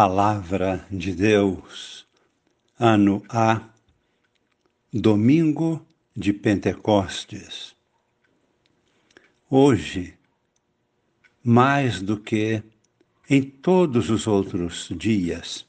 Palavra de Deus, ano A, domingo de Pentecostes. Hoje, mais do que em todos os outros dias,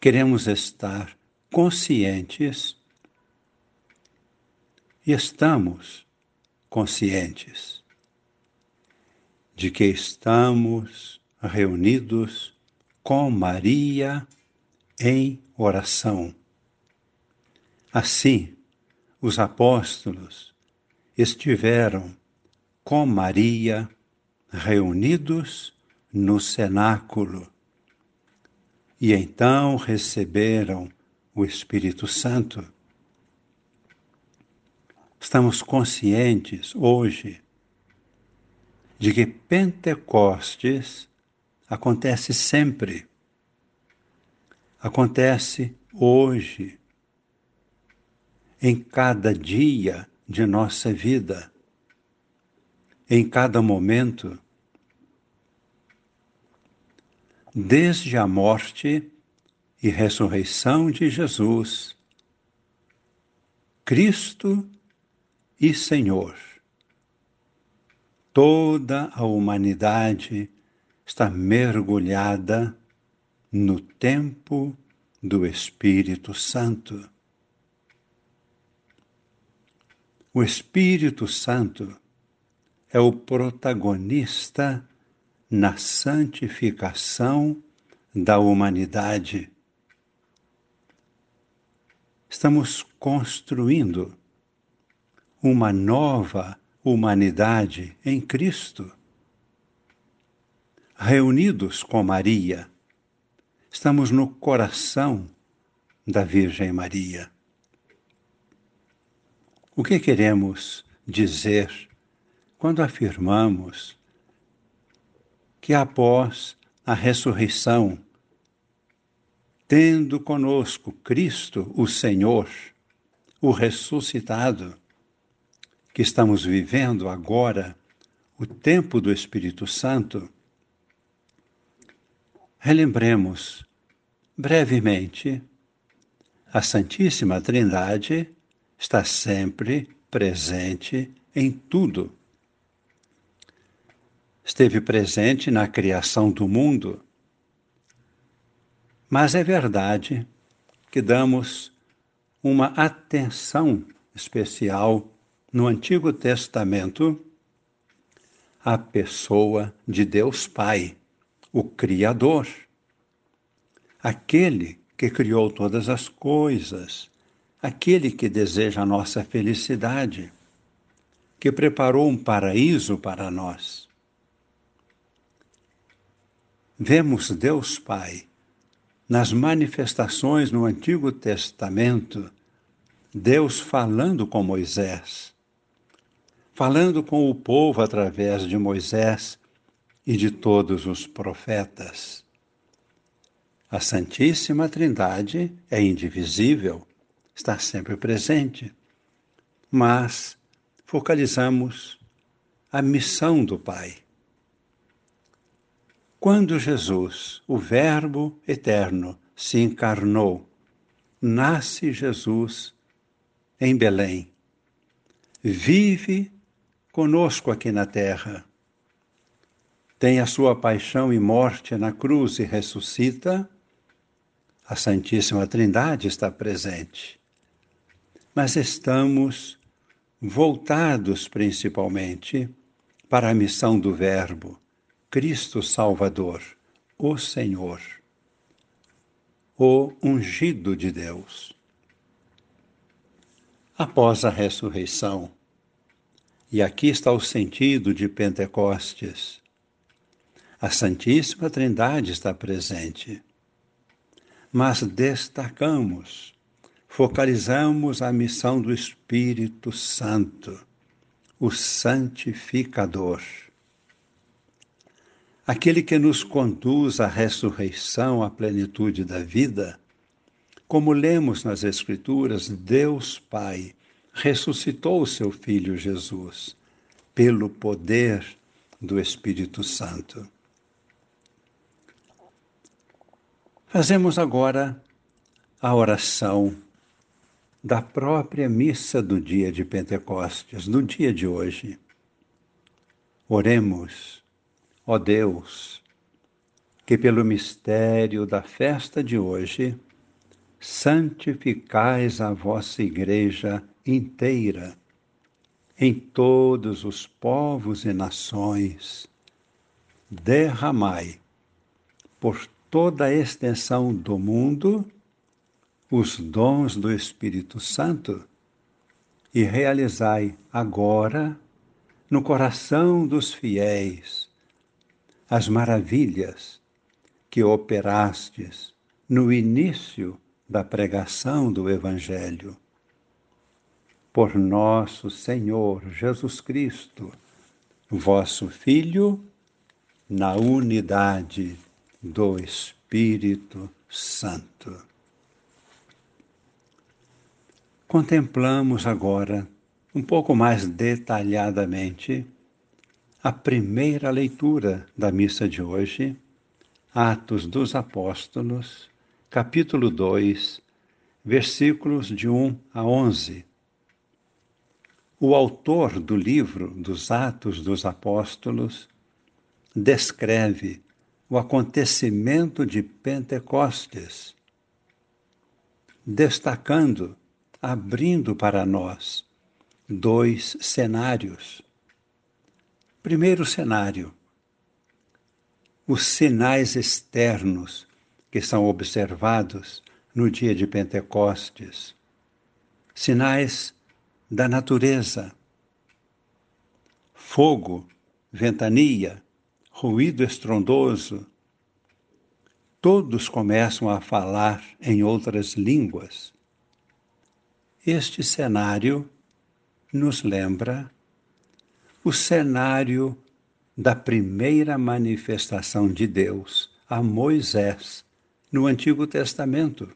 queremos estar conscientes e estamos conscientes de que estamos reunidos com Maria em oração. Assim, os apóstolos estiveram com Maria reunidos no cenáculo e então receberam o Espírito Santo. Estamos conscientes hoje de que Pentecostes acontece sempre. Acontece hoje, em cada dia de nossa vida, em cada momento, desde a morte e ressurreição de Jesus, Cristo e Senhor. Toda a humanidade está mergulhada no tempo do Espírito Santo. O Espírito Santo é o protagonista na santificação da humanidade. Estamos construindo uma nova humanidade em Cristo reunidos com Maria, estamos no coração da Virgem Maria. O que queremos dizer quando afirmamos que após a ressurreição, tendo conosco Cristo, o Senhor, o ressuscitado, que estamos vivendo agora, o tempo do Espírito Santo, Relembremos brevemente: a Santíssima Trindade está sempre presente em tudo. Esteve presente na criação do mundo, mas é verdade que damos uma atenção especial no Antigo Testamento à pessoa de Deus Pai o Criador, aquele que criou todas as coisas, aquele que deseja a nossa felicidade, que preparou um paraíso para nós. Vemos Deus Pai nas manifestações no Antigo Testamento, Deus falando com Moisés, falando com o povo através de Moisés e de todos os profetas. A Santíssima Trindade é indivisível, está sempre presente, mas focalizamos a missão do Pai. Quando Jesus, o Verbo eterno, se encarnou, nasce Jesus em Belém. Vive conosco aqui na terra tem a sua paixão e morte na cruz e ressuscita, a Santíssima Trindade está presente. Mas estamos voltados principalmente para a missão do Verbo, Cristo Salvador, o Senhor, o ungido de Deus. Após a ressurreição, e aqui está o sentido de Pentecostes, a Santíssima Trindade está presente. Mas destacamos, focalizamos a missão do Espírito Santo, o santificador. Aquele que nos conduz à ressurreição, à plenitude da vida, como lemos nas Escrituras, Deus Pai ressuscitou o seu Filho Jesus pelo poder do Espírito Santo. Fazemos agora a oração da própria missa do dia de Pentecostes, do dia de hoje. Oremos, ó Deus, que pelo mistério da festa de hoje santificais a vossa Igreja inteira, em todos os povos e nações. Derramai por toda a extensão do mundo os dons do Espírito Santo e realizai agora no coração dos fiéis as maravilhas que operastes no início da pregação do Evangelho. Por nosso Senhor Jesus Cristo, vosso Filho, na unidade do Espírito Santo. Contemplamos agora, um pouco mais detalhadamente, a primeira leitura da missa de hoje, Atos dos Apóstolos, capítulo 2, versículos de 1 a 11. O autor do livro dos Atos dos Apóstolos descreve o acontecimento de Pentecostes, destacando, abrindo para nós dois cenários. Primeiro cenário, os sinais externos que são observados no dia de Pentecostes. Sinais da natureza: fogo, ventania, ruído estrondoso. Todos começam a falar em outras línguas. Este cenário nos lembra o cenário da primeira manifestação de Deus a Moisés no Antigo Testamento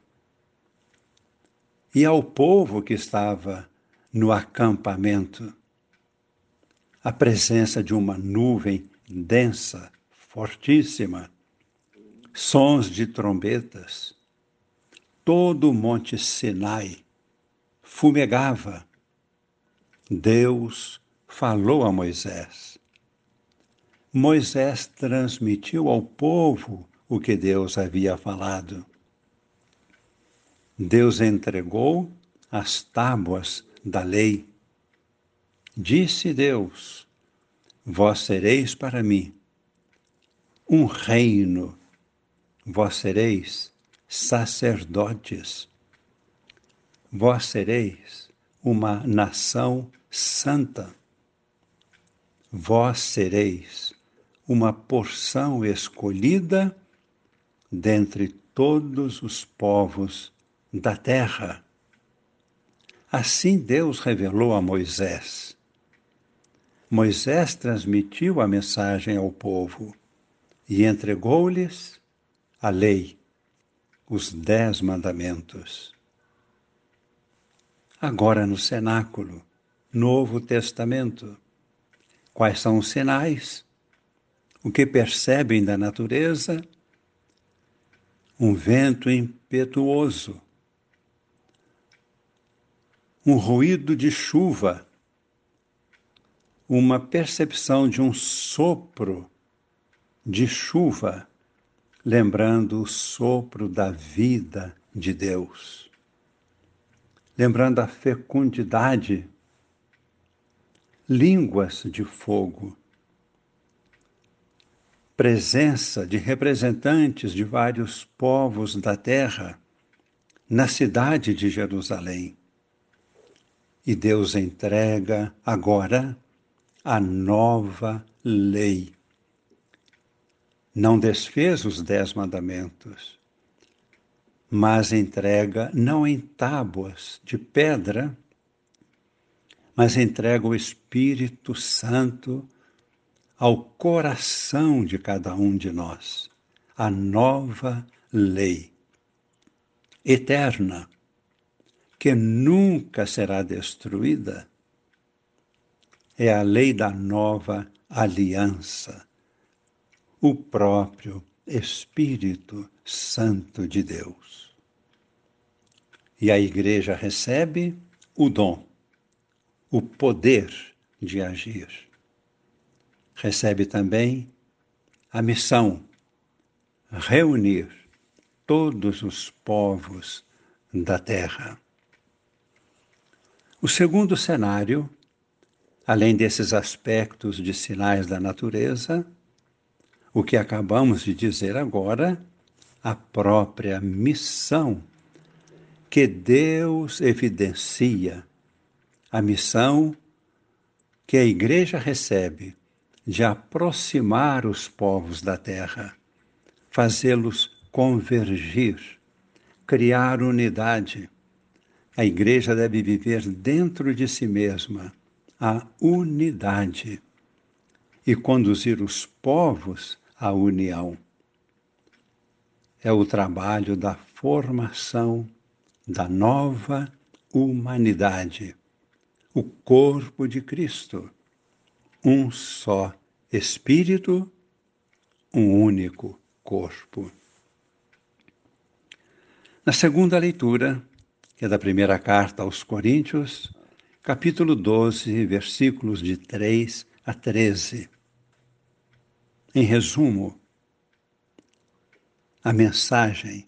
e ao povo que estava no acampamento. A presença de uma nuvem densa, fortíssima, sons de trombetas, todo o monte Sinai fumegava. Deus falou a Moisés. Moisés transmitiu ao povo o que Deus havia falado. Deus entregou as tábuas da lei. Disse Deus: Vós sereis para mim um reino, vós sereis sacerdotes, vós sereis uma nação santa, vós sereis uma porção escolhida dentre todos os povos da terra. Assim Deus revelou a Moisés. Moisés transmitiu a mensagem ao povo e entregou-lhes a lei, os dez mandamentos. Agora no cenáculo, Novo Testamento, quais são os sinais? O que percebem da natureza? um vento impetuoso, um ruído de chuva, uma percepção de um sopro de chuva, lembrando o sopro da vida de Deus, lembrando a fecundidade, línguas de fogo presença de representantes de vários povos da terra na cidade de Jerusalém. E Deus entrega agora a nova lei. Não desfez os dez mandamentos, mas entrega não em tábuas de pedra, mas entrega o Espírito Santo ao coração de cada um de nós a nova lei eterna que nunca será destruída. É a lei da nova aliança, o próprio Espírito Santo de Deus. E a Igreja recebe o dom, o poder de agir. Recebe também a missão, reunir todos os povos da terra. O segundo cenário, além desses aspectos de sinais da natureza, o que acabamos de dizer agora, a própria missão que Deus evidencia, a missão que a Igreja recebe de aproximar os povos da terra, fazê-los convergir, criar unidade. A Igreja deve viver dentro de si mesma a unidade e conduzir os povos à união. É o trabalho da formação da nova humanidade, o corpo de Cristo, um só Espírito, um único corpo. Na segunda leitura, que é da primeira carta aos Coríntios, capítulo 12, versículos de 3 a 13. Em resumo, a mensagem: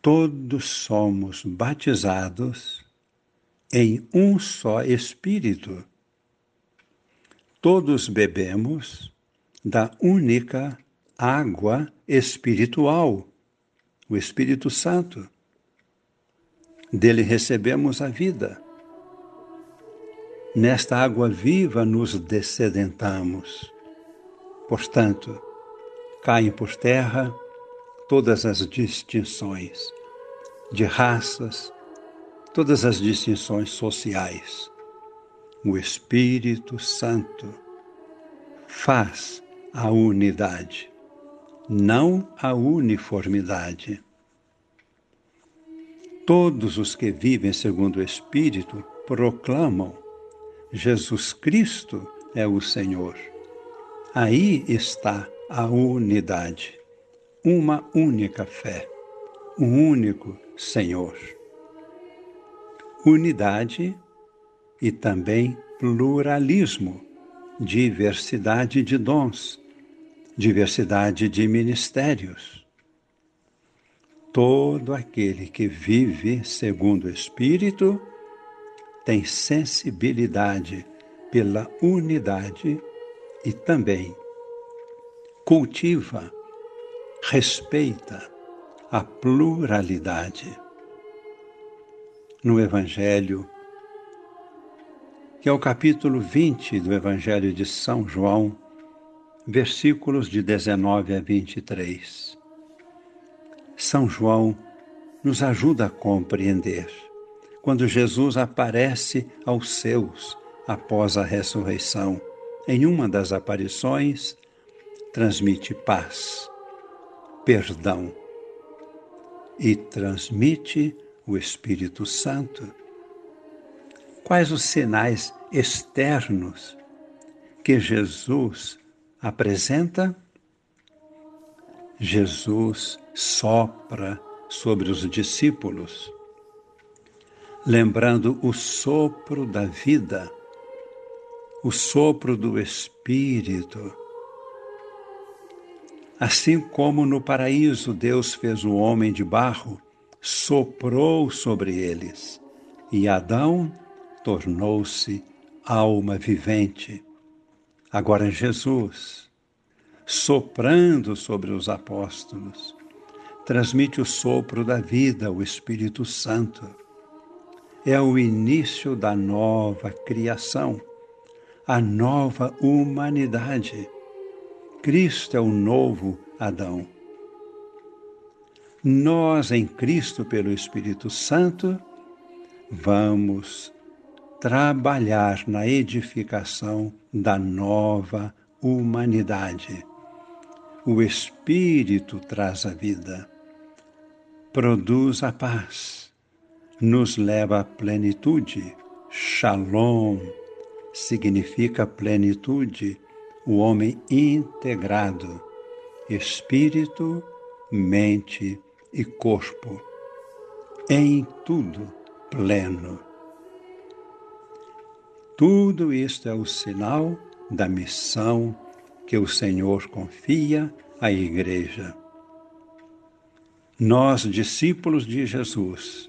todos somos batizados em um só Espírito. Todos bebemos da única água espiritual, o Espírito Santo. Dele recebemos a vida. Nesta água viva nos descedentamos. Portanto, caem por terra todas as distinções de raças, todas as distinções sociais. O Espírito Santo faz a unidade, não a uniformidade. Todos os que vivem segundo o Espírito proclamam: Jesus Cristo é o Senhor. Aí está a unidade, uma única fé, um único Senhor. Unidade e também pluralismo, diversidade de dons, diversidade de ministérios. Todo aquele que vive segundo o Espírito tem sensibilidade pela unidade e também cultiva, respeita a pluralidade. No Evangelho, que é o capítulo 20 do Evangelho de São João, versículos de 19 a 23. São João nos ajuda a compreender quando Jesus aparece aos seus após a ressurreição em uma das aparições, transmite paz, perdão e transmite o Espírito Santo. Quais os sinais externos que Jesus apresenta? Jesus sopra sobre os discípulos, lembrando o sopro da vida o sopro do Espírito. Assim como no paraíso Deus fez o homem de barro, soprou sobre eles, e Adão tornou-se alma vivente. Agora Jesus, soprando sobre os apóstolos, transmite o sopro da vida, o Espírito Santo. É o início da nova criação a nova humanidade. Cristo é o novo Adão. Nós, em Cristo, pelo Espírito Santo, vamos trabalhar na edificação da nova humanidade. O Espírito traz a vida, produz a paz, nos leva à plenitude, shalom, significa plenitude, o homem integrado, espírito, mente e corpo, em tudo pleno. Tudo isto é o sinal da missão que o Senhor confia à Igreja. Nós, discípulos de Jesus,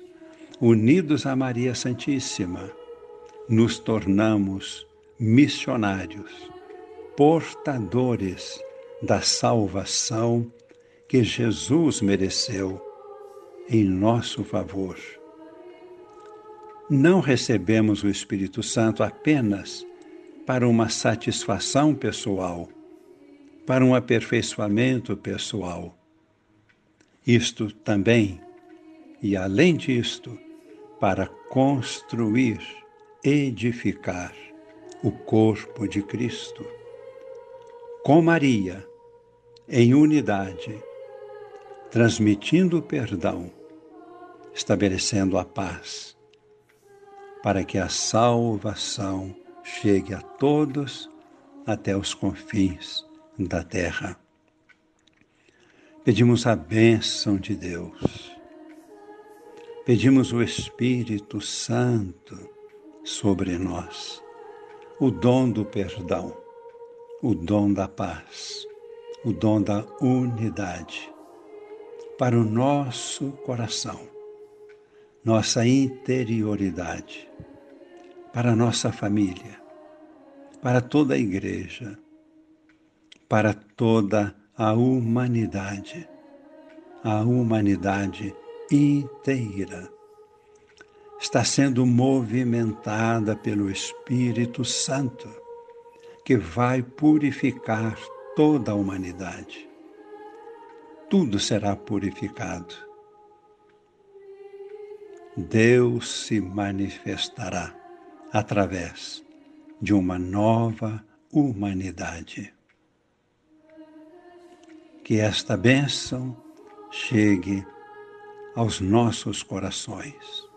unidos a Maria Santíssima, nos tornamos missionários, portadores da salvação que Jesus mereceu em nosso favor. Não recebemos o Espírito Santo apenas para uma satisfação pessoal, para um aperfeiçoamento pessoal. Isto também, e além disto, para construir, edificar o corpo de Cristo. Com Maria, em unidade, transmitindo o perdão, estabelecendo a paz, para que a salvação chegue a todos até os confins da terra. Pedimos a bênção de Deus. Pedimos o Espírito Santo sobre nós, o dom do perdão, o dom da paz, o dom da unidade para o nosso coração, nossa interioridade, para a nossa família, para toda a igreja, para toda a humanidade, a humanidade inteira. Está sendo movimentada pelo Espírito Santo, que vai purificar toda a humanidade. Tudo será purificado. Deus se manifestará através de uma nova humanidade. Que esta bênção chegue aos nossos corações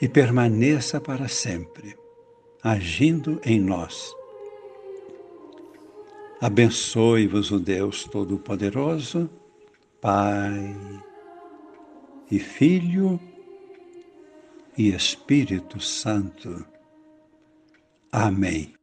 e permaneça para sempre, agindo em nós Abençoe-vos o Deus Todo-Poderoso, Pai e Filho e Espírito Santo. Amém.